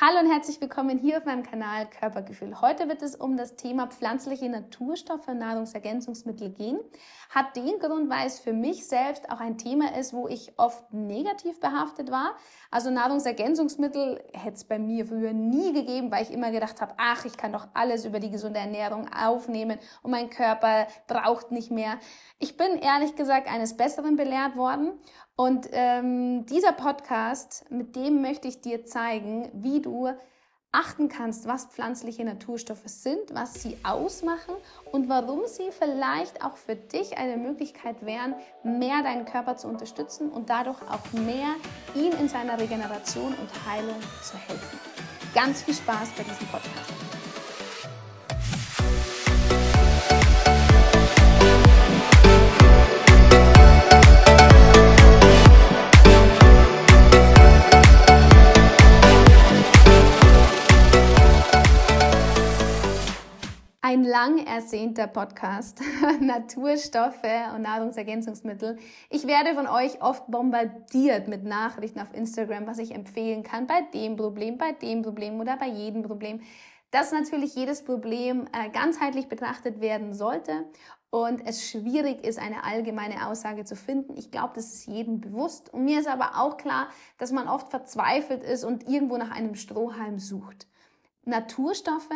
Hallo und herzlich willkommen hier auf meinem Kanal Körpergefühl. Heute wird es um das Thema pflanzliche Naturstoffe und Nahrungsergänzungsmittel gehen. Hat den Grund, weil es für mich selbst auch ein Thema ist, wo ich oft negativ behaftet war. Also Nahrungsergänzungsmittel hätte es bei mir früher nie gegeben, weil ich immer gedacht habe, ach, ich kann doch alles über die gesunde Ernährung aufnehmen und mein Körper braucht nicht mehr. Ich bin ehrlich gesagt eines Besseren belehrt worden und ähm, dieser Podcast, mit dem möchte ich dir zeigen, wie du achten kannst, was pflanzliche Naturstoffe sind, was sie ausmachen und warum sie vielleicht auch für dich eine Möglichkeit wären, mehr deinen Körper zu unterstützen und dadurch auch mehr ihn in seiner Regeneration und Heilung zu helfen. Ganz viel Spaß bei diesem Podcast. Lang ersehnter Podcast, Naturstoffe und Nahrungsergänzungsmittel. Ich werde von euch oft bombardiert mit Nachrichten auf Instagram, was ich empfehlen kann bei dem Problem, bei dem Problem oder bei jedem Problem. Dass natürlich jedes Problem äh, ganzheitlich betrachtet werden sollte und es schwierig ist, eine allgemeine Aussage zu finden. Ich glaube, das ist jedem bewusst. Und mir ist aber auch klar, dass man oft verzweifelt ist und irgendwo nach einem Strohhalm sucht. Naturstoffe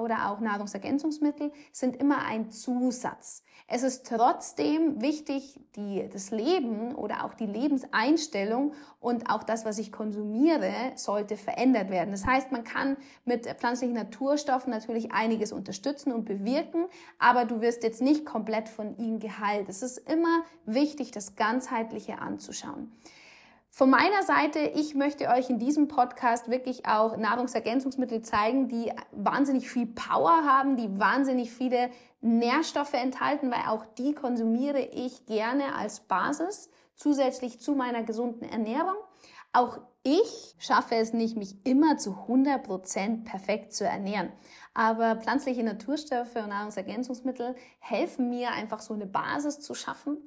oder auch Nahrungsergänzungsmittel sind immer ein Zusatz. Es ist trotzdem wichtig, die, das Leben oder auch die Lebenseinstellung und auch das, was ich konsumiere, sollte verändert werden. Das heißt, man kann mit pflanzlichen Naturstoffen natürlich einiges unterstützen und bewirken, aber du wirst jetzt nicht komplett von ihnen geheilt. Es ist immer wichtig, das Ganzheitliche anzuschauen. Von meiner Seite, ich möchte euch in diesem Podcast wirklich auch Nahrungsergänzungsmittel zeigen, die wahnsinnig viel Power haben, die wahnsinnig viele Nährstoffe enthalten, weil auch die konsumiere ich gerne als Basis zusätzlich zu meiner gesunden Ernährung. Auch ich schaffe es nicht, mich immer zu 100 Prozent perfekt zu ernähren. Aber pflanzliche Naturstoffe und Nahrungsergänzungsmittel helfen mir einfach so eine Basis zu schaffen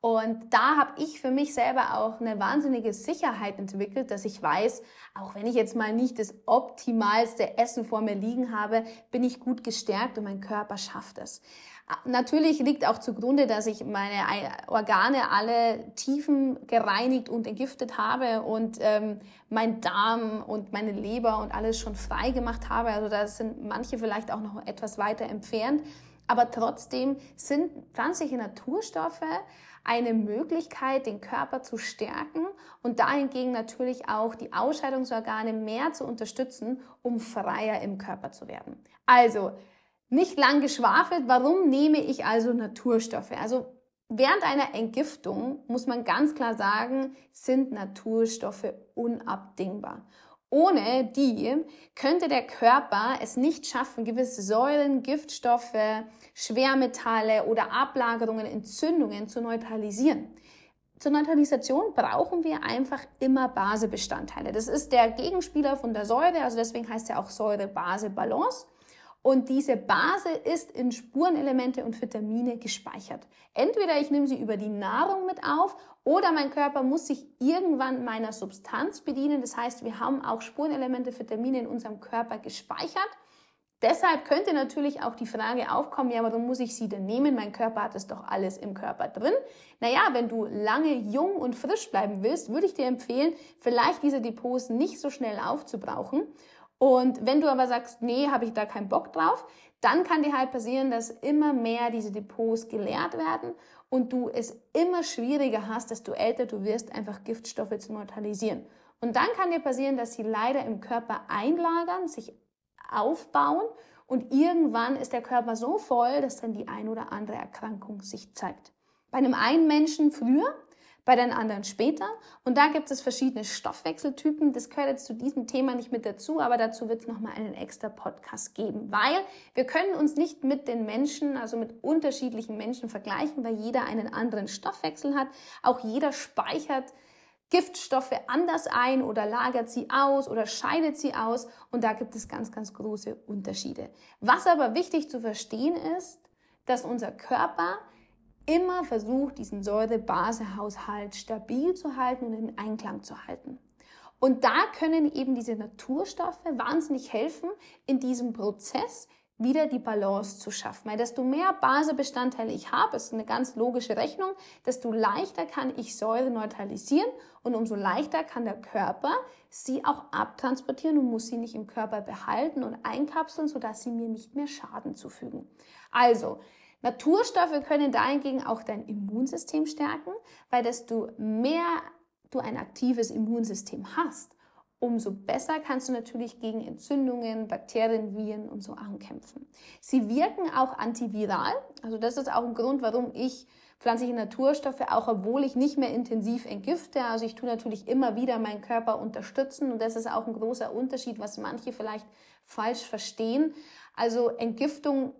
und da habe ich für mich selber auch eine wahnsinnige Sicherheit entwickelt, dass ich weiß, auch wenn ich jetzt mal nicht das optimalste Essen vor mir liegen habe, bin ich gut gestärkt und mein Körper schafft es. Natürlich liegt auch zugrunde, dass ich meine Organe alle tiefen gereinigt und entgiftet habe und ähm, mein Darm und meine Leber und alles schon frei gemacht habe. Also da sind manche vielleicht auch noch etwas weiter entfernt. Aber trotzdem sind pflanzliche Naturstoffe eine Möglichkeit, den Körper zu stärken und dahingegen natürlich auch die Ausscheidungsorgane mehr zu unterstützen, um freier im Körper zu werden. Also, nicht lang geschwafelt, warum nehme ich also Naturstoffe? Also Während einer Entgiftung muss man ganz klar sagen, sind Naturstoffe unabdingbar. Ohne die könnte der Körper es nicht schaffen, gewisse Säuren, Giftstoffe, Schwermetalle oder Ablagerungen, Entzündungen zu neutralisieren. Zur Neutralisation brauchen wir einfach immer Basebestandteile. Das ist der Gegenspieler von der Säure, also deswegen heißt er auch Säure-Base-Balance. Und diese Base ist in Spurenelemente und Vitamine gespeichert. Entweder ich nehme sie über die Nahrung mit auf oder mein Körper muss sich irgendwann meiner Substanz bedienen. Das heißt, wir haben auch Spurenelemente, Vitamine in unserem Körper gespeichert. Deshalb könnte natürlich auch die Frage aufkommen, ja, warum muss ich sie denn nehmen? Mein Körper hat es doch alles im Körper drin. Naja, wenn du lange jung und frisch bleiben willst, würde ich dir empfehlen, vielleicht diese Depots nicht so schnell aufzubrauchen und wenn du aber sagst, nee, habe ich da keinen Bock drauf, dann kann dir halt passieren, dass immer mehr diese Depots geleert werden und du es immer schwieriger hast, desto älter du wirst, einfach Giftstoffe zu neutralisieren. Und dann kann dir passieren, dass sie leider im Körper einlagern, sich aufbauen und irgendwann ist der Körper so voll, dass dann die ein oder andere Erkrankung sich zeigt. Bei einem einen Menschen früher bei den anderen später. Und da gibt es verschiedene Stoffwechseltypen. Das gehört jetzt zu diesem Thema nicht mit dazu, aber dazu wird es nochmal einen extra Podcast geben, weil wir können uns nicht mit den Menschen, also mit unterschiedlichen Menschen vergleichen, weil jeder einen anderen Stoffwechsel hat. Auch jeder speichert Giftstoffe anders ein oder lagert sie aus oder scheidet sie aus. Und da gibt es ganz, ganz große Unterschiede. Was aber wichtig zu verstehen ist, dass unser Körper immer versucht, diesen Säure-Base-Haushalt stabil zu halten und in Einklang zu halten. Und da können eben diese Naturstoffe wahnsinnig helfen, in diesem Prozess wieder die Balance zu schaffen. Weil desto mehr Basisbestandteile ich habe, ist eine ganz logische Rechnung, desto leichter kann ich Säure neutralisieren und umso leichter kann der Körper sie auch abtransportieren und muss sie nicht im Körper behalten und einkapseln, sodass sie mir nicht mehr Schaden zufügen. Also, Naturstoffe können dahingegen auch dein Immunsystem stärken, weil desto mehr du ein aktives Immunsystem hast, umso besser kannst du natürlich gegen Entzündungen, Bakterien, Viren und so ankämpfen. Sie wirken auch antiviral. Also das ist auch ein Grund, warum ich pflanzliche Naturstoffe, auch obwohl ich nicht mehr intensiv entgifte. Also ich tue natürlich immer wieder meinen Körper unterstützen und das ist auch ein großer Unterschied, was manche vielleicht falsch verstehen. Also Entgiftung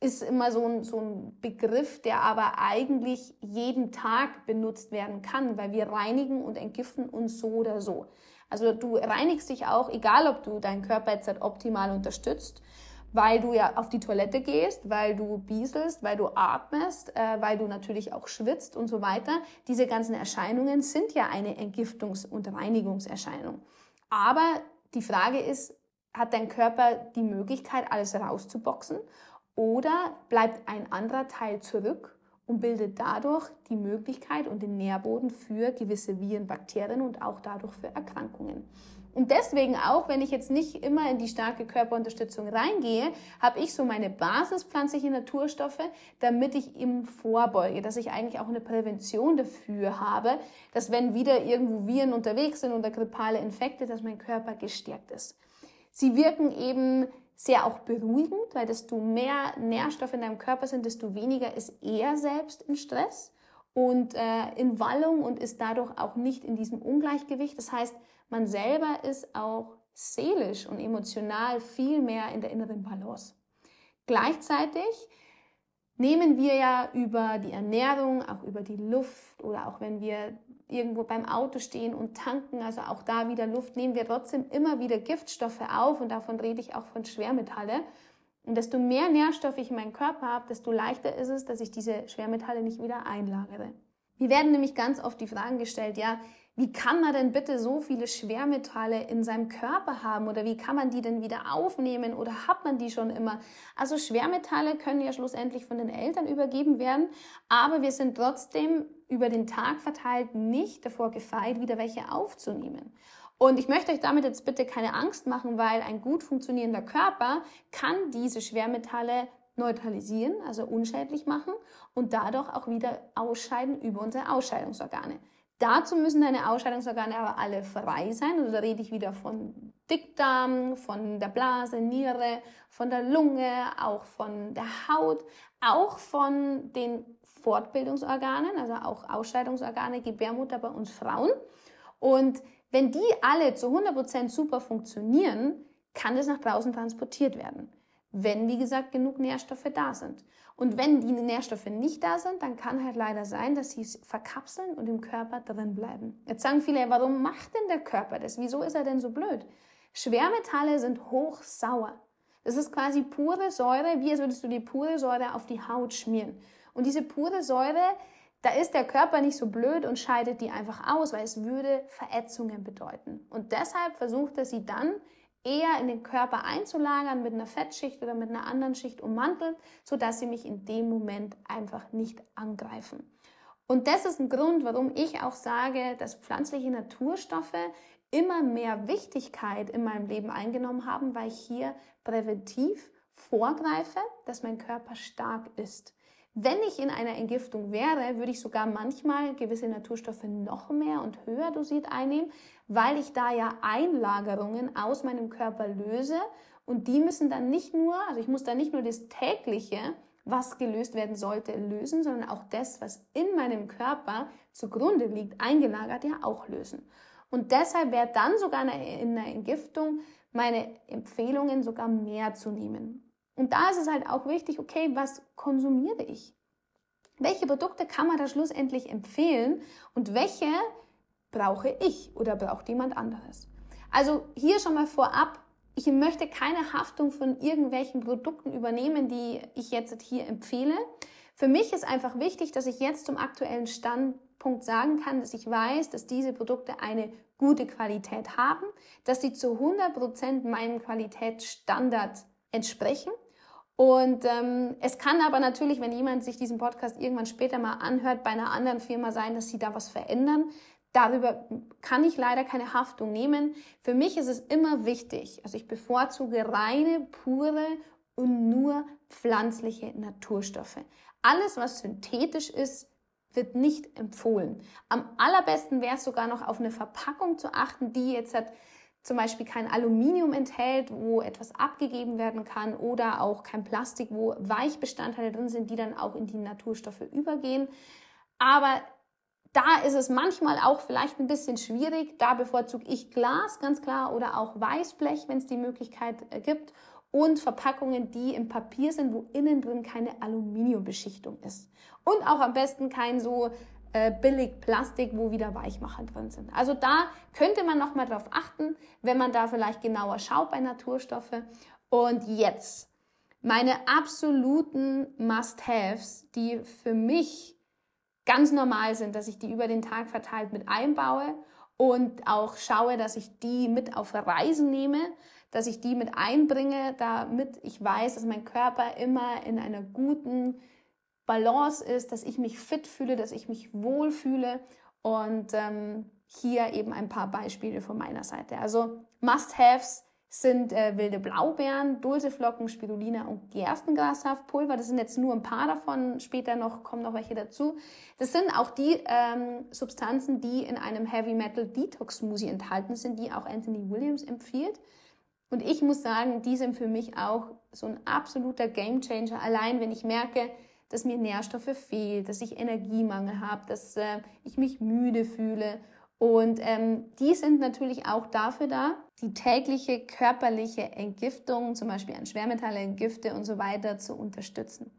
ist immer so ein, so ein Begriff, der aber eigentlich jeden Tag benutzt werden kann, weil wir reinigen und entgiften uns so oder so. Also du reinigst dich auch, egal ob du deinen Körper jetzt halt optimal unterstützt, weil du ja auf die Toilette gehst, weil du bieselst, weil du atmest, äh, weil du natürlich auch schwitzt und so weiter. Diese ganzen Erscheinungen sind ja eine Entgiftungs- und Reinigungserscheinung. Aber die Frage ist, hat dein Körper die Möglichkeit, alles rauszuboxen? Oder bleibt ein anderer Teil zurück und bildet dadurch die Möglichkeit und den Nährboden für gewisse Viren, Bakterien und auch dadurch für Erkrankungen. Und deswegen auch, wenn ich jetzt nicht immer in die starke Körperunterstützung reingehe, habe ich so meine basispflanzliche Naturstoffe, damit ich im vorbeuge, dass ich eigentlich auch eine Prävention dafür habe, dass wenn wieder irgendwo Viren unterwegs sind oder grippale Infekte, dass mein Körper gestärkt ist. Sie wirken eben sehr auch beruhigend, weil desto mehr Nährstoffe in deinem Körper sind, desto weniger ist er selbst in Stress und äh, in Wallung und ist dadurch auch nicht in diesem Ungleichgewicht. Das heißt, man selber ist auch seelisch und emotional viel mehr in der inneren Balance. Gleichzeitig nehmen wir ja über die Ernährung, auch über die Luft oder auch wenn wir irgendwo beim Auto stehen und tanken, also auch da wieder Luft, nehmen wir trotzdem immer wieder Giftstoffe auf und davon rede ich auch von Schwermetalle. Und desto mehr Nährstoffe ich in meinem Körper habe, desto leichter ist es, dass ich diese Schwermetalle nicht wieder einlagere. Wir werden nämlich ganz oft die Fragen gestellt, ja, wie kann man denn bitte so viele Schwermetalle in seinem Körper haben oder wie kann man die denn wieder aufnehmen oder hat man die schon immer? Also Schwermetalle können ja schlussendlich von den Eltern übergeben werden, aber wir sind trotzdem über den Tag verteilt nicht davor gefeit, wieder welche aufzunehmen. Und ich möchte euch damit jetzt bitte keine Angst machen, weil ein gut funktionierender Körper kann diese Schwermetalle neutralisieren, also unschädlich machen und dadurch auch wieder ausscheiden über unsere Ausscheidungsorgane. Dazu müssen deine Ausscheidungsorgane aber alle frei sein. Also da rede ich wieder von Dickdarm, von der Blase, Niere, von der Lunge, auch von der Haut, auch von den Fortbildungsorganen, also auch Ausscheidungsorgane, Gebärmutter bei uns Frauen. Und wenn die alle zu 100% super funktionieren, kann das nach draußen transportiert werden wenn, wie gesagt, genug Nährstoffe da sind. Und wenn die Nährstoffe nicht da sind, dann kann halt leider sein, dass sie verkapseln und im Körper drin bleiben. Jetzt sagen viele, warum macht denn der Körper das? Wieso ist er denn so blöd? Schwermetalle sind hochsauer. Das ist quasi pure Säure, wie als würdest du die pure Säure auf die Haut schmieren. Und diese pure Säure, da ist der Körper nicht so blöd und scheidet die einfach aus, weil es würde Verätzungen bedeuten. Und deshalb versucht er sie dann eher in den Körper einzulagern mit einer Fettschicht oder mit einer anderen Schicht ummantelt, sodass sie mich in dem Moment einfach nicht angreifen. Und das ist ein Grund, warum ich auch sage, dass pflanzliche Naturstoffe immer mehr Wichtigkeit in meinem Leben eingenommen haben, weil ich hier präventiv vorgreife, dass mein Körper stark ist. Wenn ich in einer Entgiftung wäre, würde ich sogar manchmal gewisse Naturstoffe noch mehr und höher dosiert einnehmen, weil ich da ja Einlagerungen aus meinem Körper löse und die müssen dann nicht nur, also ich muss da nicht nur das tägliche, was gelöst werden sollte, lösen, sondern auch das, was in meinem Körper zugrunde liegt, eingelagert, ja auch lösen. Und deshalb wäre dann sogar in einer Entgiftung meine Empfehlungen sogar mehr zu nehmen. Und da ist es halt auch wichtig, okay, was konsumiere ich? Welche Produkte kann man da schlussendlich empfehlen und welche brauche ich oder braucht jemand anderes? Also hier schon mal vorab, ich möchte keine Haftung von irgendwelchen Produkten übernehmen, die ich jetzt hier empfehle. Für mich ist einfach wichtig, dass ich jetzt zum aktuellen Stand Punkt sagen kann, dass ich weiß, dass diese Produkte eine gute Qualität haben, dass sie zu 100% meinem Qualitätsstandard entsprechen. Und ähm, es kann aber natürlich, wenn jemand sich diesen Podcast irgendwann später mal anhört, bei einer anderen Firma sein, dass sie da was verändern. Darüber kann ich leider keine Haftung nehmen. Für mich ist es immer wichtig, also ich bevorzuge reine, pure und nur pflanzliche Naturstoffe. Alles, was synthetisch ist, wird nicht empfohlen. Am allerbesten wäre es sogar noch auf eine Verpackung zu achten, die jetzt hat zum Beispiel kein Aluminium enthält, wo etwas abgegeben werden kann oder auch kein Plastik, wo Weichbestandteile drin sind, die dann auch in die Naturstoffe übergehen. Aber da ist es manchmal auch vielleicht ein bisschen schwierig. Da bevorzuge ich Glas ganz klar oder auch Weißblech, wenn es die Möglichkeit äh, gibt. Und Verpackungen, die im Papier sind, wo innen drin keine Aluminiumbeschichtung ist. Und auch am besten kein so äh, billig Plastik, wo wieder Weichmacher drin sind. Also da könnte man noch mal drauf achten, wenn man da vielleicht genauer schaut bei Naturstoffe. Und jetzt meine absoluten Must-Haves, die für mich ganz normal sind, dass ich die über den Tag verteilt mit einbaue und auch schaue, dass ich die mit auf Reisen nehme, dass ich die mit einbringe, damit ich weiß, dass mein Körper immer in einer guten Balance ist, dass ich mich fit fühle, dass ich mich wohl fühle und ähm, hier eben ein paar Beispiele von meiner Seite. Also Must-Haves sind äh, wilde Blaubeeren, Dulceflocken, Spirulina und Gerstengrassaftpulver. Das sind jetzt nur ein paar davon. Später noch kommen noch welche dazu. Das sind auch die ähm, Substanzen, die in einem Heavy Metal Detox Smoothie enthalten sind, die auch Anthony Williams empfiehlt. Und ich muss sagen, die sind für mich auch so ein absoluter Gamechanger. Allein wenn ich merke, dass mir Nährstoffe fehlt, dass ich Energiemangel habe, dass äh, ich mich müde fühle. Und ähm, die sind natürlich auch dafür da, die tägliche körperliche Entgiftung, zum Beispiel an Schwermetalle, Gifte und so weiter zu unterstützen.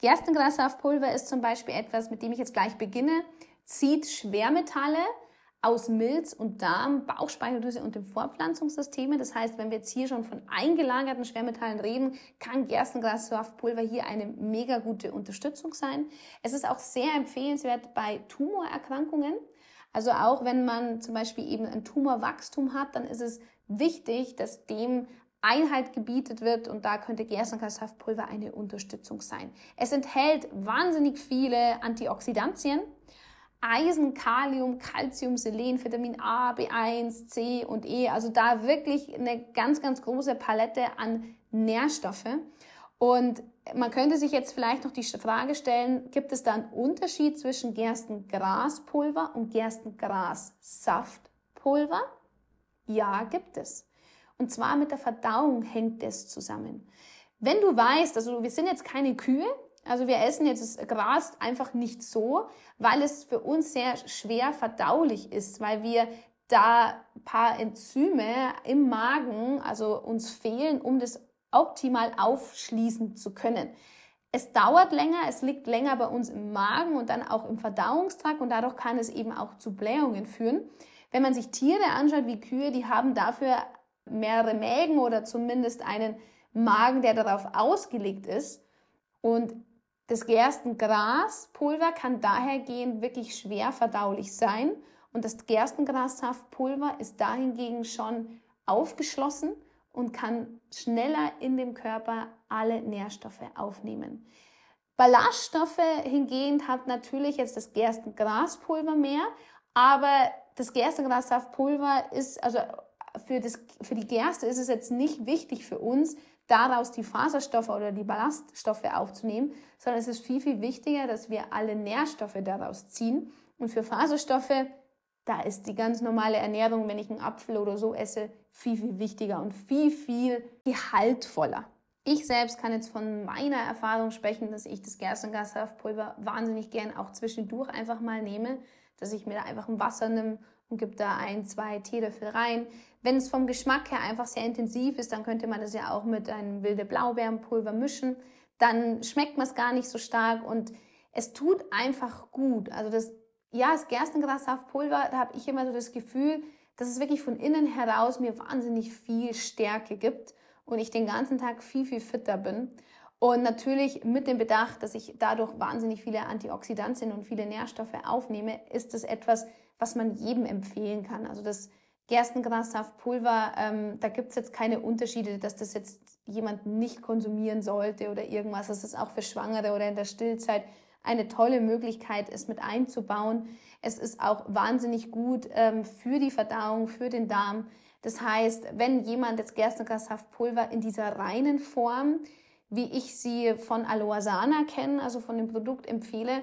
Gerstengrassaftpulver ist zum Beispiel etwas, mit dem ich jetzt gleich beginne, zieht Schwermetalle aus Milz und Darm, Bauchspeicheldrüse und dem Fortpflanzungssysteme. Das heißt, wenn wir jetzt hier schon von eingelagerten Schwermetallen reden, kann Gerstengrassaftpulver hier eine mega gute Unterstützung sein. Es ist auch sehr empfehlenswert bei Tumorerkrankungen. Also auch wenn man zum Beispiel eben ein Tumorwachstum hat, dann ist es wichtig, dass dem Einhalt gebietet wird und da könnte Gerstengrassaftpulver eine Unterstützung sein. Es enthält wahnsinnig viele Antioxidantien, Eisen, Kalium, Calcium, Selen, Vitamin A, B1, C und E. Also da wirklich eine ganz, ganz große Palette an Nährstoffe. Und man könnte sich jetzt vielleicht noch die Frage stellen, gibt es da einen Unterschied zwischen Gerstengraspulver und Gerstengrassaftpulver? Ja, gibt es. Und zwar mit der Verdauung hängt es zusammen. Wenn du weißt, also wir sind jetzt keine Kühe, also wir essen jetzt das Gras einfach nicht so, weil es für uns sehr schwer verdaulich ist, weil wir da ein paar Enzyme im Magen, also uns fehlen, um das optimal aufschließen zu können. Es dauert länger, es liegt länger bei uns im Magen und dann auch im Verdauungstrakt und dadurch kann es eben auch zu Blähungen führen. Wenn man sich Tiere anschaut wie Kühe, die haben dafür mehrere Mägen oder zumindest einen Magen, der darauf ausgelegt ist. Und das Gerstengraspulver kann dahergehend wirklich schwer verdaulich sein und das Gerstengrassaftpulver ist dahingegen schon aufgeschlossen und kann schneller in dem Körper alle Nährstoffe aufnehmen. Ballaststoffe hingehend hat natürlich jetzt das Gerstengraspulver mehr, aber das Gerstengrassaftpulver ist, also für, das, für die Gerste ist es jetzt nicht wichtig für uns, daraus die Faserstoffe oder die Ballaststoffe aufzunehmen, sondern es ist viel, viel wichtiger, dass wir alle Nährstoffe daraus ziehen. Und für Faserstoffe, da ist die ganz normale Ernährung, wenn ich einen Apfel oder so esse, viel, viel wichtiger und viel, viel gehaltvoller. Ich selbst kann jetzt von meiner Erfahrung sprechen, dass ich das Gerstengassaftpulver wahnsinnig gern auch zwischendurch einfach mal nehme, dass ich mir da einfach ein Wasser nehme und gebe da ein, zwei Teelöffel rein. Wenn es vom Geschmack her einfach sehr intensiv ist, dann könnte man das ja auch mit einem wilde Blaubeerenpulver mischen. Dann schmeckt man es gar nicht so stark und es tut einfach gut. Also das, ja, das Gerstengrassaftpulver, da habe ich immer so das Gefühl, dass es wirklich von innen heraus mir wahnsinnig viel Stärke gibt und ich den ganzen Tag viel, viel fitter bin. Und natürlich mit dem Bedacht, dass ich dadurch wahnsinnig viele Antioxidantien und viele Nährstoffe aufnehme, ist das etwas, was man jedem empfehlen kann. Also das Gerstengrassaftpulver, ähm, da gibt es jetzt keine Unterschiede, dass das jetzt jemand nicht konsumieren sollte oder irgendwas. Das ist auch für Schwangere oder in der Stillzeit eine tolle Möglichkeit, es mit einzubauen. Es ist auch wahnsinnig gut ähm, für die Verdauung, für den Darm. Das heißt, wenn jemand jetzt Gerstengrassaftpulver in dieser reinen Form, wie ich sie von Aloe Sana kenne, also von dem Produkt empfehle,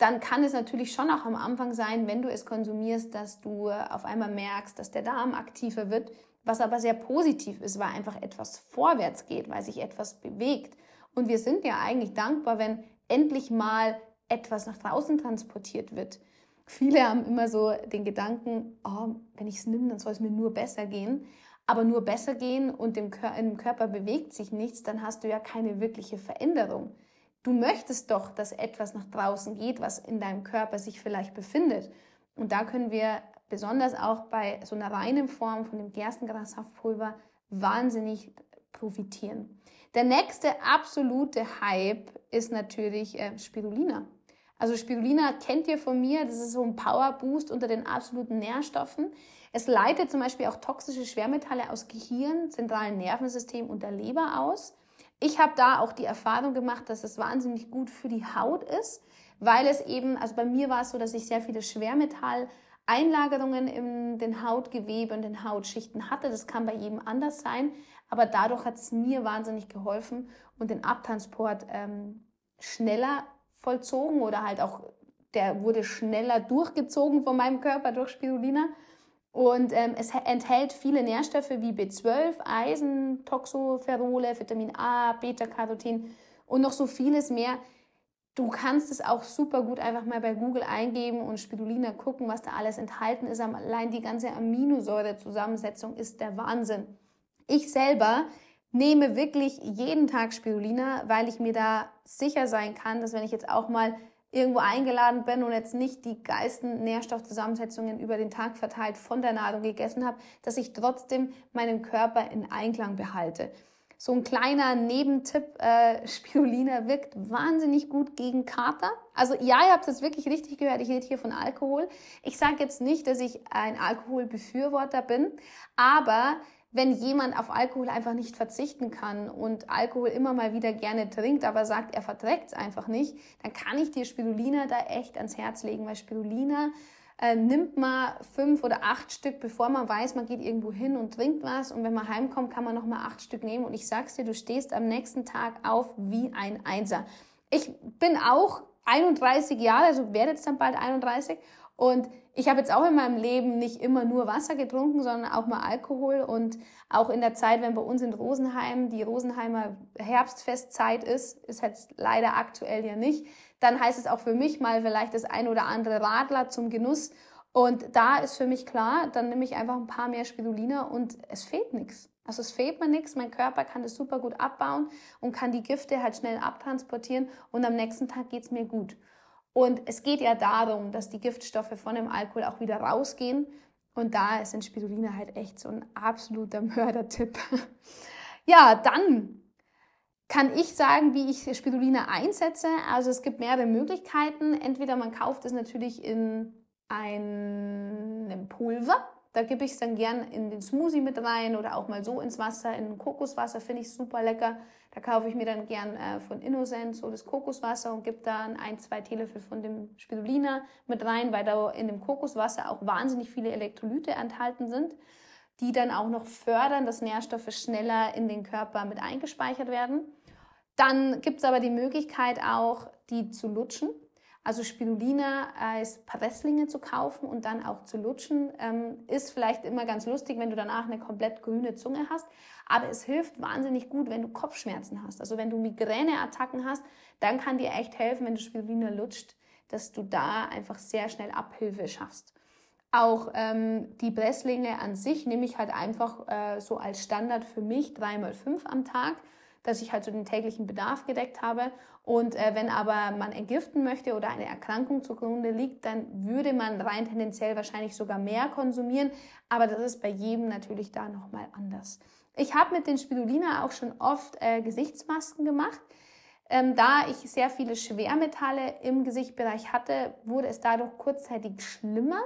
dann kann es natürlich schon auch am Anfang sein, wenn du es konsumierst, dass du auf einmal merkst, dass der Darm aktiver wird, was aber sehr positiv ist, weil einfach etwas vorwärts geht, weil sich etwas bewegt. Und wir sind ja eigentlich dankbar, wenn endlich mal etwas nach draußen transportiert wird. Viele haben immer so den Gedanken, oh, wenn ich es nehme, dann soll es mir nur besser gehen. Aber nur besser gehen und im, Körper bewegt sich nichts, dann hast du ja keine wirkliche Veränderung. Du möchtest doch, dass etwas nach draußen geht, was in deinem Körper sich vielleicht befindet. Und da können wir besonders auch bei so einer reinen Form von dem Gerstengrashaftpulver wahnsinnig profitieren. Der nächste absolute Hype ist natürlich äh, Spirulina. Also Spirulina kennt ihr von mir, das ist so ein Power Boost unter den absoluten Nährstoffen. Es leitet zum Beispiel auch toxische Schwermetalle aus Gehirn, zentralen Nervensystem und der Leber aus. Ich habe da auch die Erfahrung gemacht, dass es wahnsinnig gut für die Haut ist, weil es eben, also bei mir war es so, dass ich sehr viele Schwermetalleinlagerungen in den Hautgewebe und den Hautschichten hatte. Das kann bei jedem anders sein, aber dadurch hat es mir wahnsinnig geholfen und den Abtransport ähm, schneller vollzogen oder halt auch, der wurde schneller durchgezogen von meinem Körper durch Spirulina. Und ähm, es enthält viele Nährstoffe wie B12, Eisen, Toxoferole, Vitamin A, Beta-Carotin und noch so vieles mehr. Du kannst es auch super gut einfach mal bei Google eingeben und Spirulina gucken, was da alles enthalten ist. Allein die ganze Aminosäurezusammensetzung ist der Wahnsinn. Ich selber nehme wirklich jeden Tag Spirulina, weil ich mir da sicher sein kann, dass wenn ich jetzt auch mal irgendwo eingeladen bin und jetzt nicht die geilsten Nährstoffzusammensetzungen über den Tag verteilt von der Nahrung gegessen habe, dass ich trotzdem meinen Körper in Einklang behalte. So ein kleiner Nebentipp, äh, Spirulina wirkt wahnsinnig gut gegen Kater. Also ja, ihr habt es wirklich richtig gehört, ich rede hier von Alkohol. Ich sage jetzt nicht, dass ich ein Alkoholbefürworter bin, aber wenn jemand auf Alkohol einfach nicht verzichten kann und Alkohol immer mal wieder gerne trinkt, aber sagt, er verträgt es einfach nicht, dann kann ich dir Spirulina da echt ans Herz legen, weil Spirulina äh, nimmt man fünf oder acht Stück, bevor man weiß, man geht irgendwo hin und trinkt was. Und wenn man heimkommt, kann man noch mal acht Stück nehmen. Und ich sag's dir, du stehst am nächsten Tag auf wie ein Einser. Ich bin auch 31 Jahre, also werde jetzt dann bald 31 und ich habe jetzt auch in meinem Leben nicht immer nur Wasser getrunken, sondern auch mal Alkohol. Und auch in der Zeit, wenn bei uns in Rosenheim die Rosenheimer Herbstfestzeit ist, ist jetzt leider aktuell ja nicht, dann heißt es auch für mich mal vielleicht das ein oder andere Radler zum Genuss. Und da ist für mich klar, dann nehme ich einfach ein paar mehr Spirulina und es fehlt nichts. Also es fehlt mir nichts, mein Körper kann das super gut abbauen und kann die Gifte halt schnell abtransportieren und am nächsten Tag geht's mir gut. Und es geht ja darum, dass die Giftstoffe von dem Alkohol auch wieder rausgehen. Und da ist ein Spirulina halt echt so ein absoluter Mördertipp. ja, dann kann ich sagen, wie ich Spirulina einsetze. Also es gibt mehrere Möglichkeiten. Entweder man kauft es natürlich in einem Pulver. Da gebe ich es dann gern in den Smoothie mit rein oder auch mal so ins Wasser. In Kokoswasser finde ich super lecker. Da kaufe ich mir dann gern äh, von Innocent so das Kokoswasser und gebe dann ein, zwei Teelöffel von dem Spirulina mit rein, weil da in dem Kokoswasser auch wahnsinnig viele Elektrolyte enthalten sind, die dann auch noch fördern, dass Nährstoffe schneller in den Körper mit eingespeichert werden. Dann gibt es aber die Möglichkeit auch, die zu lutschen. Also Spirulina als Presslinge zu kaufen und dann auch zu lutschen, ähm, ist vielleicht immer ganz lustig, wenn du danach eine komplett grüne Zunge hast. Aber es hilft wahnsinnig gut, wenn du Kopfschmerzen hast. Also wenn du Migräneattacken hast, dann kann dir echt helfen, wenn du Spirulina lutscht, dass du da einfach sehr schnell Abhilfe schaffst. Auch ähm, die Presslinge an sich nehme ich halt einfach äh, so als Standard für mich dreimal fünf am Tag dass ich halt so den täglichen Bedarf gedeckt habe. Und äh, wenn aber man entgiften möchte oder eine Erkrankung zugrunde liegt, dann würde man rein tendenziell wahrscheinlich sogar mehr konsumieren. Aber das ist bei jedem natürlich da nochmal anders. Ich habe mit den Spirulina auch schon oft äh, Gesichtsmasken gemacht. Ähm, da ich sehr viele Schwermetalle im Gesichtbereich hatte, wurde es dadurch kurzzeitig schlimmer.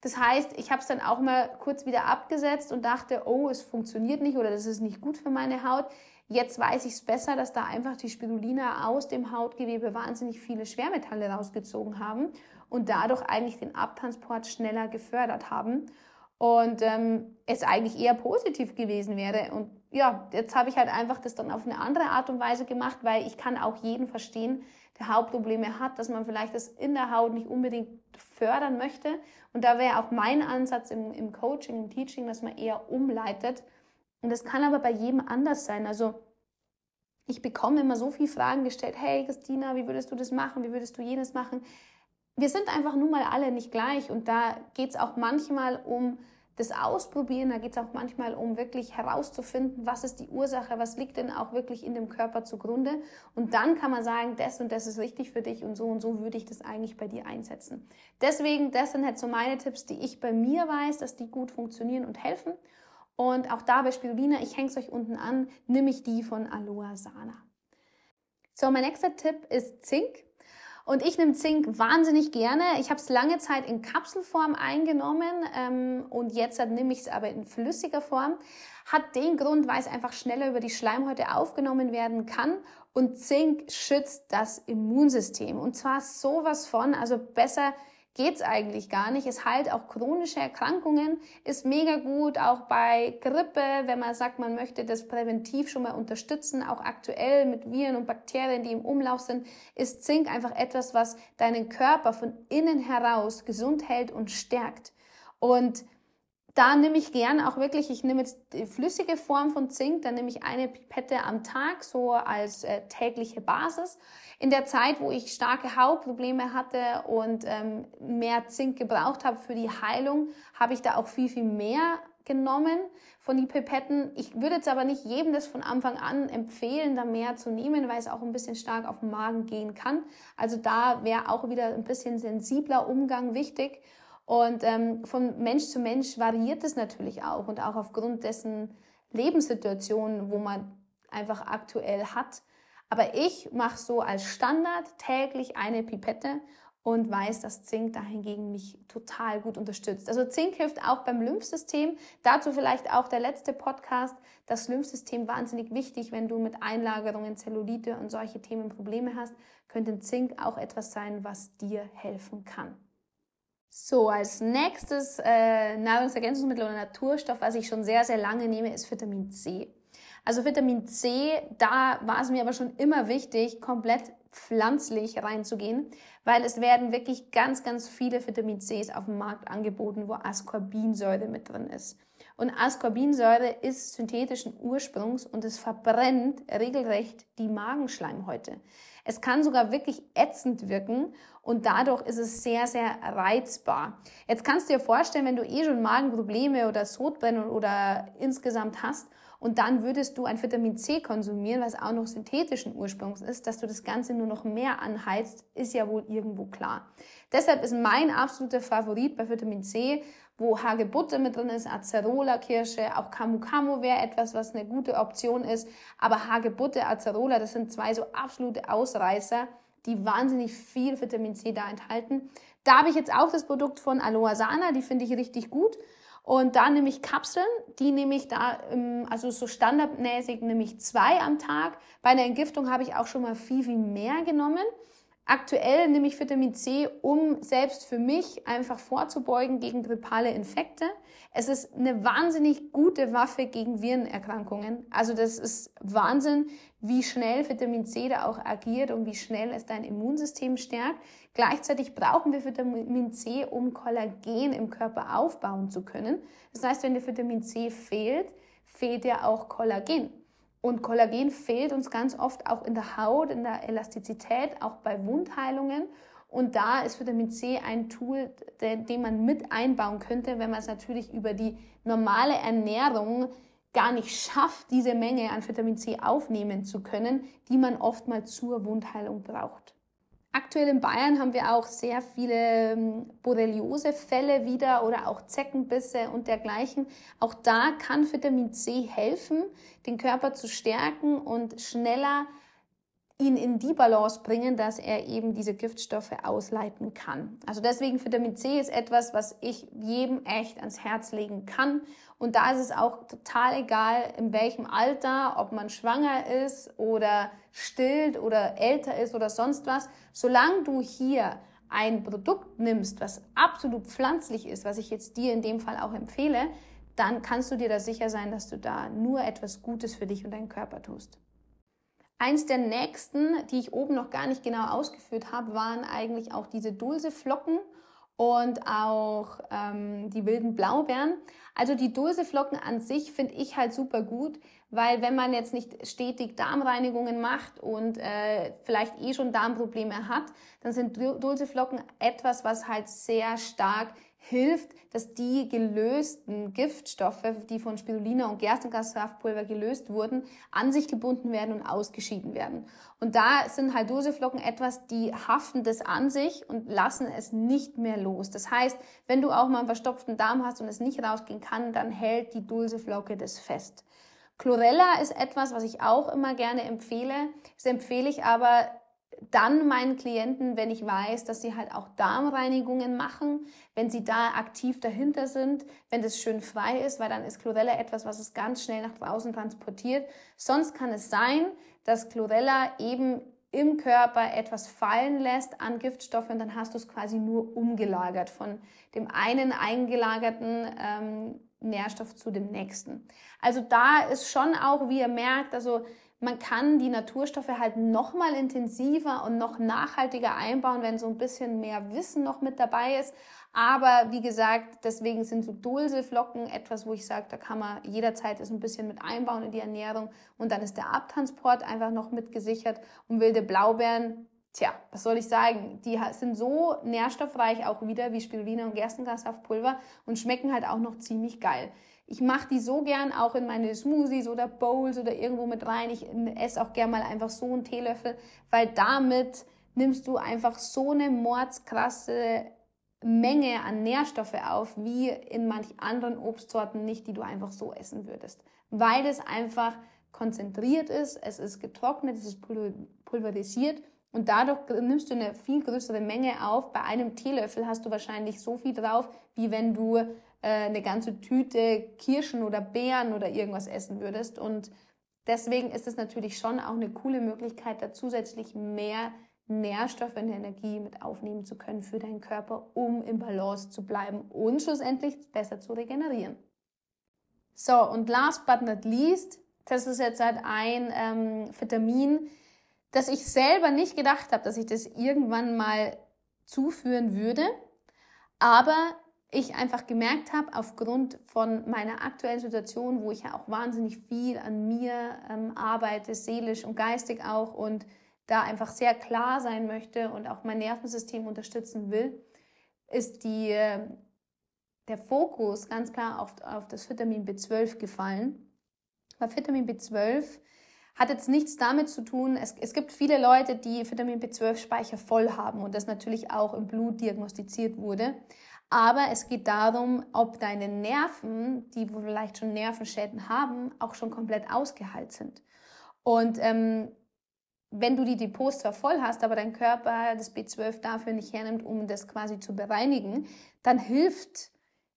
Das heißt, ich habe es dann auch mal kurz wieder abgesetzt und dachte, oh, es funktioniert nicht oder das ist nicht gut für meine Haut. Jetzt weiß ich es besser, dass da einfach die Spirulina aus dem Hautgewebe wahnsinnig viele Schwermetalle rausgezogen haben und dadurch eigentlich den Abtransport schneller gefördert haben und ähm, es eigentlich eher positiv gewesen wäre. Und ja, jetzt habe ich halt einfach das dann auf eine andere Art und Weise gemacht, weil ich kann auch jeden verstehen, der Hautprobleme hat, dass man vielleicht das in der Haut nicht unbedingt fördern möchte. Und da wäre auch mein Ansatz im, im Coaching, im Teaching, dass man eher umleitet. Und das kann aber bei jedem anders sein. Also ich bekomme immer so viele Fragen gestellt, hey Christina, wie würdest du das machen, wie würdest du jenes machen? wir sind einfach nun mal alle nicht gleich und da geht es auch manchmal um das Ausprobieren, da geht es auch manchmal um wirklich herauszufinden, was ist die Ursache, was liegt denn auch wirklich in dem Körper zugrunde. Und dann kann man sagen, das und das ist richtig für dich und so und so würde ich das eigentlich bei dir einsetzen. Deswegen, das sind halt so meine Tipps, die ich bei mir weiß, dass die gut funktionieren und helfen. Und auch da bei Spirulina, ich hänge es euch unten an, nehme ich die von Aloha Sana. So, mein nächster Tipp ist Zink. Und ich nehme Zink wahnsinnig gerne. Ich habe es lange Zeit in Kapselform eingenommen ähm, und jetzt nehme ich es aber in flüssiger Form. Hat den Grund, weil es einfach schneller über die Schleimhäute aufgenommen werden kann und Zink schützt das Immunsystem. Und zwar sowas von, also besser geht's eigentlich gar nicht. Es heilt auch chronische Erkrankungen, ist mega gut, auch bei Grippe, wenn man sagt, man möchte das präventiv schon mal unterstützen, auch aktuell mit Viren und Bakterien, die im Umlauf sind, ist Zink einfach etwas, was deinen Körper von innen heraus gesund hält und stärkt. Und da nehme ich gern auch wirklich, ich nehme jetzt die flüssige Form von Zink, dann nehme ich eine Pipette am Tag, so als äh, tägliche Basis. In der Zeit, wo ich starke Hautprobleme hatte und ähm, mehr Zink gebraucht habe für die Heilung, habe ich da auch viel, viel mehr genommen von die Pipetten. Ich würde jetzt aber nicht jedem das von Anfang an empfehlen, da mehr zu nehmen, weil es auch ein bisschen stark auf den Magen gehen kann. Also da wäre auch wieder ein bisschen sensibler Umgang wichtig. Und ähm, von Mensch zu Mensch variiert es natürlich auch und auch aufgrund dessen Lebenssituationen, wo man einfach aktuell hat. Aber ich mache so als Standard täglich eine Pipette und weiß, dass Zink dahingegen mich total gut unterstützt. Also Zink hilft auch beim Lymphsystem. Dazu vielleicht auch der letzte Podcast. Das Lymphsystem wahnsinnig wichtig, wenn du mit Einlagerungen, Zellulite und solche Themen Probleme hast, könnte Zink auch etwas sein, was dir helfen kann. So, als nächstes äh, Nahrungsergänzungsmittel oder Naturstoff, was ich schon sehr, sehr lange nehme, ist Vitamin C. Also Vitamin C, da war es mir aber schon immer wichtig, komplett pflanzlich reinzugehen, weil es werden wirklich ganz, ganz viele Vitamin Cs auf dem Markt angeboten, wo Ascorbinsäure mit drin ist. Und Ascorbinsäure ist synthetischen Ursprungs und es verbrennt regelrecht die Magenschleimhäute. Es kann sogar wirklich ätzend wirken und dadurch ist es sehr, sehr reizbar. Jetzt kannst du dir vorstellen, wenn du eh schon Magenprobleme oder Sodbrennen oder insgesamt hast und dann würdest du ein Vitamin C konsumieren, was auch noch synthetischen Ursprungs ist, dass du das Ganze nur noch mehr anheizt, ist ja wohl irgendwo klar. Deshalb ist mein absoluter Favorit bei Vitamin C, wo Hagebutte mit drin ist, Acerola Kirsche, auch Camu Camu wäre etwas, was eine gute Option ist, aber Hagebutte, Acerola, das sind zwei so absolute Ausreißer, die wahnsinnig viel Vitamin C da enthalten. Da habe ich jetzt auch das Produkt von Aloha Sana, die finde ich richtig gut. Und da nehme ich Kapseln, die nehme ich da, also so standardmäßig nehme ich zwei am Tag. Bei einer Entgiftung habe ich auch schon mal viel, viel mehr genommen. Aktuell nehme ich Vitamin C, um selbst für mich einfach vorzubeugen gegen grippale Infekte. Es ist eine wahnsinnig gute Waffe gegen Virenerkrankungen. Also das ist Wahnsinn, wie schnell Vitamin C da auch agiert und wie schnell es dein Immunsystem stärkt. Gleichzeitig brauchen wir Vitamin C, um Kollagen im Körper aufbauen zu können. Das heißt, wenn dir Vitamin C fehlt, fehlt dir auch Kollagen. Und Kollagen fehlt uns ganz oft auch in der Haut, in der Elastizität, auch bei Wundheilungen. Und da ist Vitamin C ein Tool, den, man mit einbauen könnte, wenn man es natürlich über die normale Ernährung gar nicht schafft, diese Menge an Vitamin C aufnehmen zu können, die man oftmals zur Wundheilung braucht. Aktuell in Bayern haben wir auch sehr viele ähm, Borreliose-Fälle wieder oder auch Zeckenbisse und dergleichen. Auch da kann Vitamin C helfen, den Körper zu stärken und schneller ihn in die Balance bringen, dass er eben diese Giftstoffe ausleiten kann. Also deswegen Vitamin C ist etwas, was ich jedem echt ans Herz legen kann. Und da ist es auch total egal, in welchem Alter, ob man schwanger ist oder stillt oder älter ist oder sonst was. Solange du hier ein Produkt nimmst, was absolut pflanzlich ist, was ich jetzt dir in dem Fall auch empfehle, dann kannst du dir da sicher sein, dass du da nur etwas Gutes für dich und deinen Körper tust. Eins der nächsten, die ich oben noch gar nicht genau ausgeführt habe, waren eigentlich auch diese Dulseflocken und auch ähm, die wilden Blaubeeren. Also die Dulseflocken an sich finde ich halt super gut, weil wenn man jetzt nicht stetig Darmreinigungen macht und äh, vielleicht eh schon Darmprobleme hat, dann sind Dulseflocken etwas, was halt sehr stark hilft, dass die gelösten Giftstoffe, die von Spirulina und Gerstengassaftpulver gelöst wurden, an sich gebunden werden und ausgeschieden werden. Und da sind halt Doseflocken etwas, die haften das an sich und lassen es nicht mehr los. Das heißt, wenn du auch mal einen verstopften Darm hast und es nicht rausgehen kann, dann hält die Dulseflocke das fest. Chlorella ist etwas, was ich auch immer gerne empfehle. Das empfehle ich aber dann meinen Klienten, wenn ich weiß, dass sie halt auch Darmreinigungen machen, wenn sie da aktiv dahinter sind, wenn das schön frei ist, weil dann ist Chlorella etwas, was es ganz schnell nach draußen transportiert. Sonst kann es sein, dass Chlorella eben im Körper etwas fallen lässt an Giftstoffe und dann hast du es quasi nur umgelagert von dem einen eingelagerten ähm, Nährstoff zu dem nächsten. Also da ist schon auch, wie ihr merkt, also man kann die Naturstoffe halt noch mal intensiver und noch nachhaltiger einbauen, wenn so ein bisschen mehr Wissen noch mit dabei ist. Aber wie gesagt, deswegen sind so Dulseflocken etwas, wo ich sage, da kann man jederzeit es ein bisschen mit einbauen in die Ernährung. Und dann ist der Abtransport einfach noch mit gesichert. Und wilde Blaubeeren, tja, was soll ich sagen? Die sind so nährstoffreich auch wieder wie Spirulina und Gerstengassaftpulver und schmecken halt auch noch ziemlich geil. Ich mache die so gern auch in meine Smoothies oder Bowls oder irgendwo mit rein. Ich esse auch gern mal einfach so einen Teelöffel, weil damit nimmst du einfach so eine mordskrasse Menge an Nährstoffe auf, wie in manch anderen Obstsorten nicht, die du einfach so essen würdest. Weil es einfach konzentriert ist, es ist getrocknet, es ist pulverisiert und dadurch nimmst du eine viel größere Menge auf. Bei einem Teelöffel hast du wahrscheinlich so viel drauf, wie wenn du eine ganze Tüte Kirschen oder Beeren oder irgendwas essen würdest. Und deswegen ist es natürlich schon auch eine coole Möglichkeit, da zusätzlich mehr Nährstoffe und Energie mit aufnehmen zu können für deinen Körper, um im Balance zu bleiben und schlussendlich besser zu regenerieren. So, und last but not least, das ist jetzt halt ein ähm, Vitamin, das ich selber nicht gedacht habe, dass ich das irgendwann mal zuführen würde. Aber ich einfach gemerkt habe, aufgrund von meiner aktuellen Situation, wo ich ja auch wahnsinnig viel an mir ähm, arbeite, seelisch und geistig auch und da einfach sehr klar sein möchte und auch mein Nervensystem unterstützen will, ist die, äh, der Fokus ganz klar auf, auf das Vitamin B12 gefallen. Weil Vitamin B12 hat jetzt nichts damit zu tun, es, es gibt viele Leute, die Vitamin B12-Speicher voll haben und das natürlich auch im Blut diagnostiziert wurde. Aber es geht darum, ob deine Nerven, die vielleicht schon Nervenschäden haben, auch schon komplett ausgeheilt sind. Und ähm, wenn du die Depots zwar voll hast, aber dein Körper das B12 dafür nicht hernimmt, um das quasi zu bereinigen, dann hilft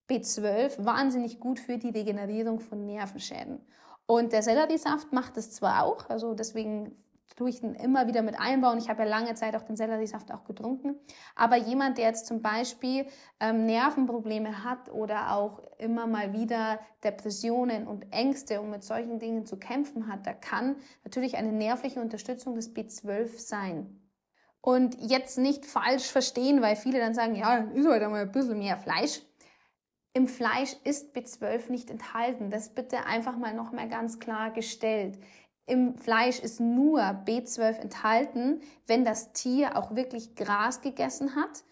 B12 wahnsinnig gut für die Regenerierung von Nervenschäden. Und der Selleriesaft macht es zwar auch, also deswegen tue ich den immer wieder mit einbauen. Ich habe ja lange Zeit auch den Selleriesaft auch getrunken. Aber jemand, der jetzt zum Beispiel ähm, Nervenprobleme hat oder auch immer mal wieder Depressionen und Ängste und mit solchen Dingen zu kämpfen hat, da kann natürlich eine nervliche Unterstützung des B12 sein. Und jetzt nicht falsch verstehen, weil viele dann sagen, ja, ist heute halt mal ein bisschen mehr Fleisch. Im Fleisch ist B12 nicht enthalten. Das bitte einfach mal noch mal ganz klar gestellt. Im Fleisch ist nur B12 enthalten, wenn das Tier auch wirklich Gras gegessen hat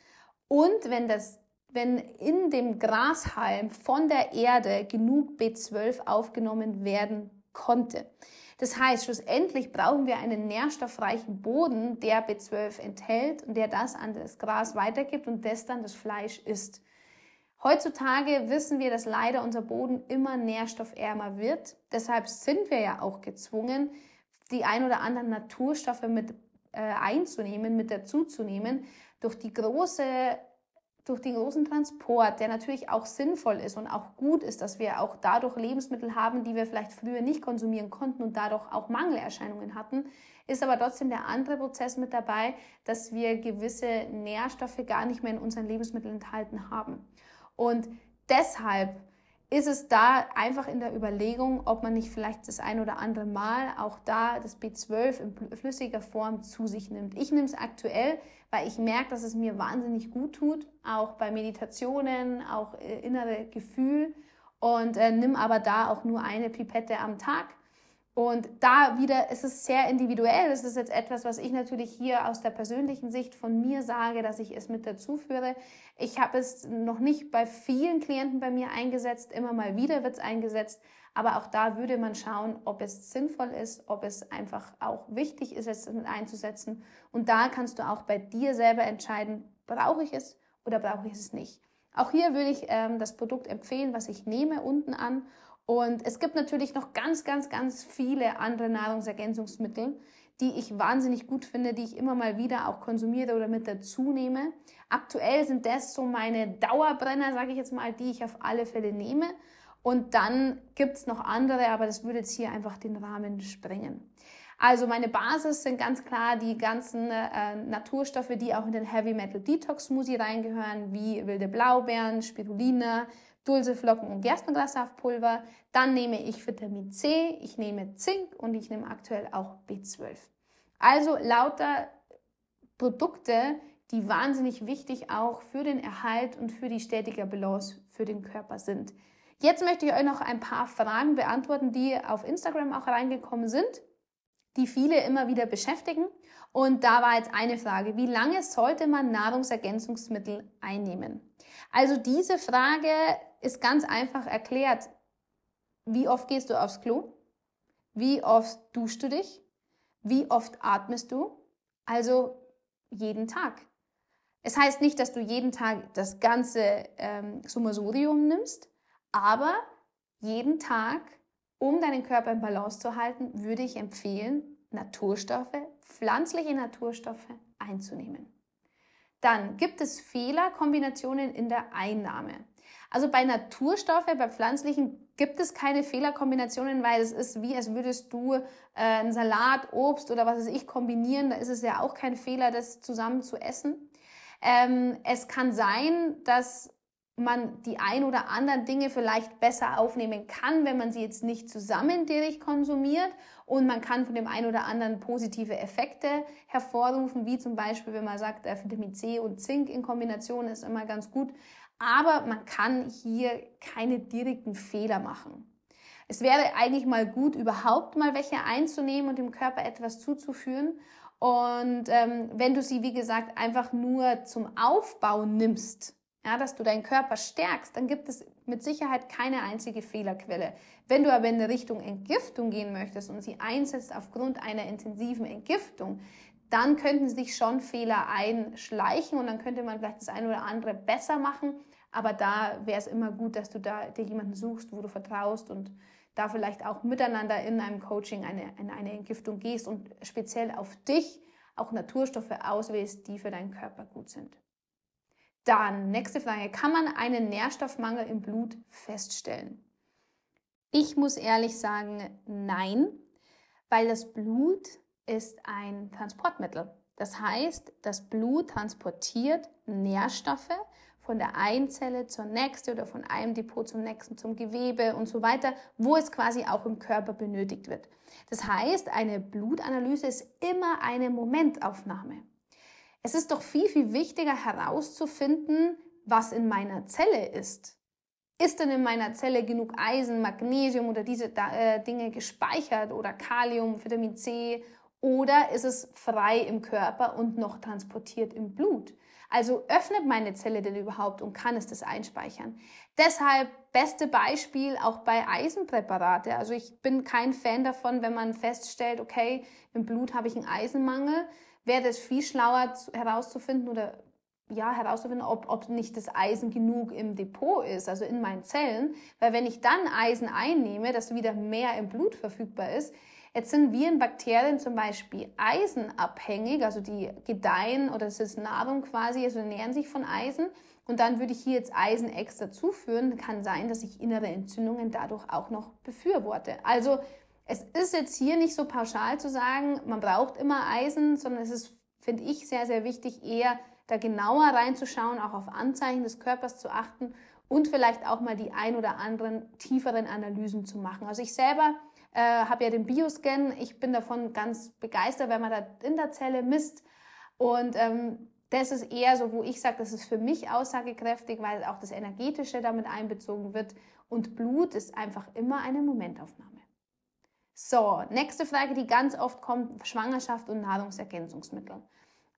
und wenn das wenn in dem Grashalm von der Erde genug B12 aufgenommen werden konnte. Das heißt, schlussendlich brauchen wir einen nährstoffreichen Boden, der B12 enthält und der das an das Gras weitergibt und das dann das Fleisch isst. Heutzutage wissen wir, dass leider unser Boden immer nährstoffärmer wird. Deshalb sind wir ja auch gezwungen, die ein oder anderen Naturstoffe mit äh, einzunehmen, mit dazuzunehmen, durch die große durch den großen Transport, der natürlich auch sinnvoll ist und auch gut ist, dass wir auch dadurch Lebensmittel haben, die wir vielleicht früher nicht konsumieren konnten und dadurch auch Mangelerscheinungen hatten, ist aber trotzdem der andere Prozess mit dabei, dass wir gewisse Nährstoffe gar nicht mehr in unseren Lebensmitteln enthalten haben. Und deshalb ist es da einfach in der Überlegung, ob man nicht vielleicht das ein oder andere Mal auch da das B12 in flüssiger Form zu sich nimmt. Ich nehme es aktuell, weil ich merke, dass es mir wahnsinnig gut tut, auch bei Meditationen, auch äh, innere Gefühl und äh, nimm aber da auch nur eine Pipette am Tag und da wieder ist es sehr individuell. Das ist jetzt etwas, was ich natürlich hier aus der persönlichen Sicht von mir sage, dass ich es mit dazu führe. Ich habe es noch nicht bei vielen Klienten bei mir eingesetzt. Immer mal wieder wird es eingesetzt. Aber auch da würde man schauen, ob es sinnvoll ist, ob es einfach auch wichtig ist, es mit einzusetzen. Und da kannst du auch bei dir selber entscheiden, brauche ich es oder brauche ich es nicht. Auch hier würde ich ähm, das Produkt empfehlen, was ich nehme, unten an. Und es gibt natürlich noch ganz, ganz, ganz viele andere Nahrungsergänzungsmittel, die ich wahnsinnig gut finde, die ich immer mal wieder auch konsumiere oder mit dazu nehme. Aktuell sind das so meine Dauerbrenner, sage ich jetzt mal, die ich auf alle Fälle nehme. Und dann gibt's noch andere, aber das würde jetzt hier einfach den Rahmen sprengen. Also meine Basis sind ganz klar die ganzen äh, Naturstoffe, die auch in den Heavy Metal Detox Smoothie reingehören, wie wilde Blaubeeren, Spirulina, Dulseflocken und Gerstenglassaftpulver. Dann nehme ich Vitamin C, ich nehme Zink und ich nehme aktuell auch B12. Also lauter Produkte, die wahnsinnig wichtig auch für den Erhalt und für die stetige Balance für den Körper sind. Jetzt möchte ich euch noch ein paar Fragen beantworten, die auf Instagram auch reingekommen sind, die viele immer wieder beschäftigen. Und da war jetzt eine Frage, wie lange sollte man Nahrungsergänzungsmittel einnehmen? Also diese Frage ist ganz einfach erklärt. Wie oft gehst du aufs Klo? Wie oft duschst du dich? Wie oft atmest du? Also jeden Tag. Es heißt nicht, dass du jeden Tag das ganze ähm, Summosurium nimmst, aber jeden Tag, um deinen Körper in Balance zu halten, würde ich empfehlen, Naturstoffe, pflanzliche Naturstoffe einzunehmen. Dann gibt es Fehlerkombinationen in der Einnahme. Also bei Naturstoffe, bei pflanzlichen gibt es keine Fehlerkombinationen, weil es ist wie, als würdest du äh, einen Salat, Obst oder was weiß ich kombinieren. Da ist es ja auch kein Fehler, das zusammen zu essen. Ähm, es kann sein, dass man die ein oder anderen Dinge vielleicht besser aufnehmen kann, wenn man sie jetzt nicht zusammen direkt konsumiert. Und man kann von dem ein oder anderen positive Effekte hervorrufen, wie zum Beispiel, wenn man sagt, äh, Vitamin C und Zink in Kombination ist immer ganz gut. Aber man kann hier keine direkten Fehler machen. Es wäre eigentlich mal gut, überhaupt mal welche einzunehmen und dem Körper etwas zuzuführen. Und ähm, wenn du sie, wie gesagt, einfach nur zum Aufbau nimmst, ja, dass du deinen Körper stärkst, dann gibt es mit Sicherheit keine einzige Fehlerquelle. Wenn du aber in Richtung Entgiftung gehen möchtest und sie einsetzt aufgrund einer intensiven Entgiftung, dann könnten sich schon Fehler einschleichen und dann könnte man vielleicht das eine oder andere besser machen. Aber da wäre es immer gut, dass du da dir jemanden suchst, wo du vertraust und da vielleicht auch miteinander in einem Coaching eine, in eine Entgiftung gehst und speziell auf dich auch Naturstoffe auswählst, die für deinen Körper gut sind. Dann, nächste Frage. Kann man einen Nährstoffmangel im Blut feststellen? Ich muss ehrlich sagen, nein, weil das Blut ist ein Transportmittel. Das heißt, das Blut transportiert Nährstoffe von der einen Zelle zur nächsten oder von einem Depot zum nächsten, zum Gewebe und so weiter, wo es quasi auch im Körper benötigt wird. Das heißt, eine Blutanalyse ist immer eine Momentaufnahme. Es ist doch viel, viel wichtiger herauszufinden, was in meiner Zelle ist. Ist denn in meiner Zelle genug Eisen, Magnesium oder diese äh, Dinge gespeichert oder Kalium, Vitamin C oder ist es frei im Körper und noch transportiert im Blut? Also öffnet meine Zelle denn überhaupt und kann es das einspeichern? Deshalb beste Beispiel auch bei Eisenpräparate. Also ich bin kein Fan davon, wenn man feststellt, okay, im Blut habe ich einen Eisenmangel, wäre es viel schlauer herauszufinden oder ja, herauszufinden, ob, ob nicht das Eisen genug im Depot ist, also in meinen Zellen. Weil wenn ich dann Eisen einnehme, dass wieder mehr im Blut verfügbar ist, Jetzt sind Viren, Bakterien zum Beispiel eisenabhängig, also die gedeihen oder es ist Nahrung quasi, also ernähren sich von Eisen. Und dann würde ich hier jetzt Eisen extra zuführen. Kann sein, dass ich innere Entzündungen dadurch auch noch befürworte. Also es ist jetzt hier nicht so pauschal zu sagen, man braucht immer Eisen, sondern es ist, finde ich, sehr, sehr wichtig, eher da genauer reinzuschauen, auch auf Anzeichen des Körpers zu achten und vielleicht auch mal die ein oder anderen tieferen Analysen zu machen. Also ich selber äh, habe ja den Bioscan. Ich bin davon ganz begeistert, wenn man da in der Zelle misst. Und ähm, das ist eher so, wo ich sage, das ist für mich aussagekräftig, weil auch das Energetische damit einbezogen wird. Und Blut ist einfach immer eine Momentaufnahme. So, nächste Frage, die ganz oft kommt, Schwangerschaft und Nahrungsergänzungsmittel.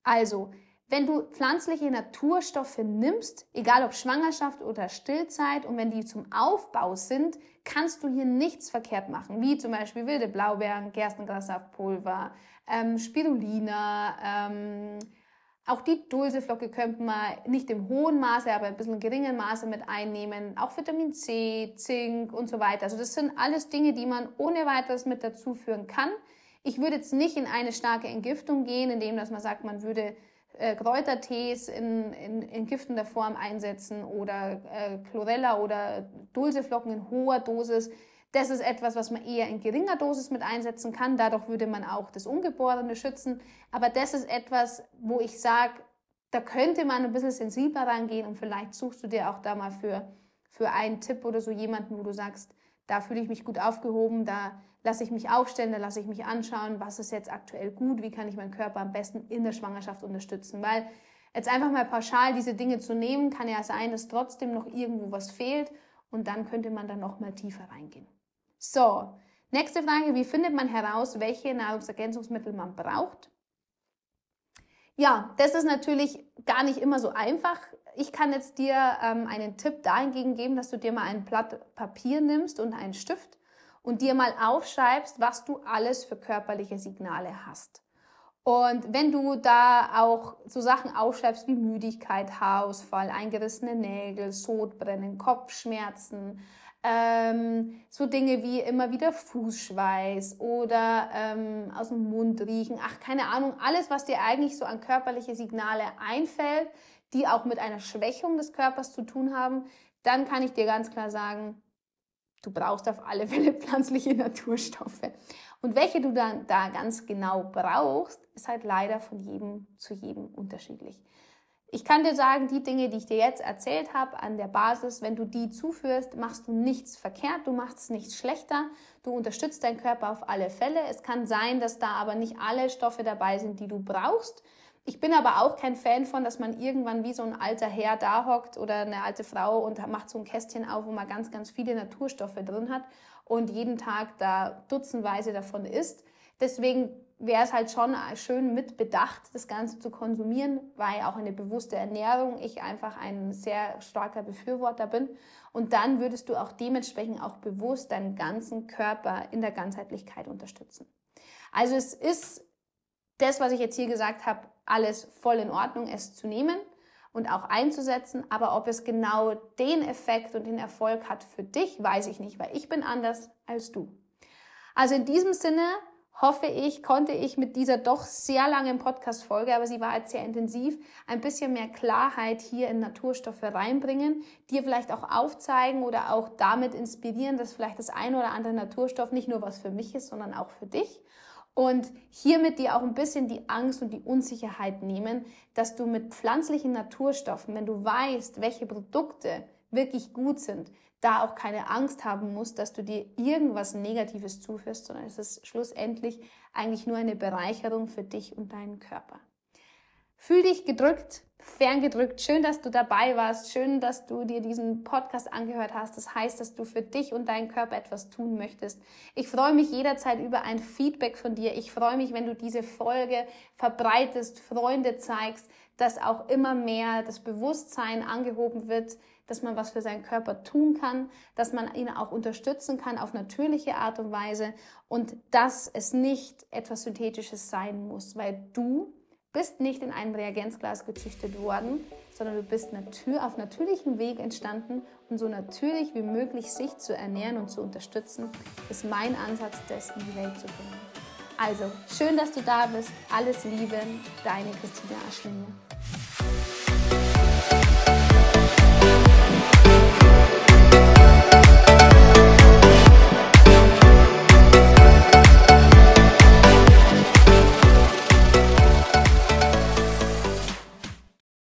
Also, wenn du pflanzliche Naturstoffe nimmst, egal ob Schwangerschaft oder Stillzeit, und wenn die zum Aufbau sind, kannst du hier nichts verkehrt machen, wie zum Beispiel wilde Blaubeeren, Gerstengrassaftpulver, ähm, Spirulina, ähm, auch die Dulseflocke könnte man nicht im hohen Maße, aber ein bisschen geringen Maße mit einnehmen. Auch Vitamin C, Zink und so weiter. Also das sind alles Dinge, die man ohne weiteres mit dazu führen kann. Ich würde jetzt nicht in eine starke Entgiftung gehen, indem dass man sagt, man würde äh, Kräutertees in, in, in giftender Form einsetzen oder äh, Chlorella oder Dulseflocken in hoher Dosis. Das ist etwas, was man eher in geringer Dosis mit einsetzen kann. Dadurch würde man auch das Ungeborene schützen. Aber das ist etwas, wo ich sage, da könnte man ein bisschen sensibler rangehen und vielleicht suchst du dir auch da mal für, für einen Tipp oder so jemanden, wo du sagst, da fühle ich mich gut aufgehoben, da lasse ich mich aufstellen, da lasse ich mich anschauen, was ist jetzt aktuell gut, wie kann ich meinen Körper am besten in der Schwangerschaft unterstützen. Weil jetzt einfach mal pauschal diese Dinge zu nehmen, kann ja sein, dass trotzdem noch irgendwo was fehlt und dann könnte man dann noch mal tiefer reingehen. So, nächste Frage, wie findet man heraus, welche Nahrungsergänzungsmittel man braucht? Ja, das ist natürlich gar nicht immer so einfach. Ich kann jetzt dir ähm, einen Tipp dahingegen geben, dass du dir mal ein Blatt Papier nimmst und einen Stift und dir mal aufschreibst, was du alles für körperliche Signale hast. Und wenn du da auch so Sachen aufschreibst wie Müdigkeit, Haarausfall, eingerissene Nägel, Sodbrennen, Kopfschmerzen, ähm, so Dinge wie immer wieder Fußschweiß oder ähm, aus dem Mund riechen, ach keine Ahnung, alles, was dir eigentlich so an körperliche Signale einfällt, die auch mit einer Schwächung des Körpers zu tun haben, dann kann ich dir ganz klar sagen, du brauchst auf alle Fälle pflanzliche Naturstoffe. Und welche du dann da ganz genau brauchst, ist halt leider von jedem zu jedem unterschiedlich. Ich kann dir sagen, die Dinge, die ich dir jetzt erzählt habe, an der Basis, wenn du die zuführst, machst du nichts verkehrt, du machst nichts schlechter, du unterstützt deinen Körper auf alle Fälle. Es kann sein, dass da aber nicht alle Stoffe dabei sind, die du brauchst. Ich bin aber auch kein Fan von, dass man irgendwann wie so ein alter Herr da hockt oder eine alte Frau und macht so ein Kästchen auf, wo man ganz, ganz viele Naturstoffe drin hat und jeden Tag da dutzendweise davon isst. Deswegen wäre es halt schon schön mit Bedacht, das Ganze zu konsumieren, weil auch eine bewusste Ernährung ich einfach ein sehr starker Befürworter bin. Und dann würdest du auch dementsprechend auch bewusst deinen ganzen Körper in der Ganzheitlichkeit unterstützen. Also es ist das, was ich jetzt hier gesagt habe, alles voll in Ordnung, es zu nehmen und auch einzusetzen. Aber ob es genau den Effekt und den Erfolg hat für dich, weiß ich nicht, weil ich bin anders als du. Also in diesem Sinne hoffe ich, konnte ich mit dieser doch sehr langen Podcast-Folge, aber sie war jetzt sehr intensiv, ein bisschen mehr Klarheit hier in Naturstoffe reinbringen, dir vielleicht auch aufzeigen oder auch damit inspirieren, dass vielleicht das ein oder andere Naturstoff nicht nur was für mich ist, sondern auch für dich. Und hiermit dir auch ein bisschen die Angst und die Unsicherheit nehmen, dass du mit pflanzlichen Naturstoffen, wenn du weißt, welche Produkte wirklich gut sind, da auch keine Angst haben musst, dass du dir irgendwas Negatives zuführst, sondern es ist schlussendlich eigentlich nur eine Bereicherung für dich und deinen Körper. Fühl dich gedrückt, ferngedrückt. Schön, dass du dabei warst. Schön, dass du dir diesen Podcast angehört hast. Das heißt, dass du für dich und deinen Körper etwas tun möchtest. Ich freue mich jederzeit über ein Feedback von dir. Ich freue mich, wenn du diese Folge verbreitest, Freunde zeigst, dass auch immer mehr das Bewusstsein angehoben wird, dass man was für seinen Körper tun kann, dass man ihn auch unterstützen kann auf natürliche Art und Weise und dass es nicht etwas Synthetisches sein muss, weil du bist nicht in einem Reagenzglas gezüchtet worden, sondern du bist natür auf natürlichem Weg entstanden und so natürlich wie möglich sich zu ernähren und zu unterstützen, ist mein Ansatz, das in die Welt zu bringen. Also, schön, dass du da bist. Alles Liebe, deine Christina Aschwinde.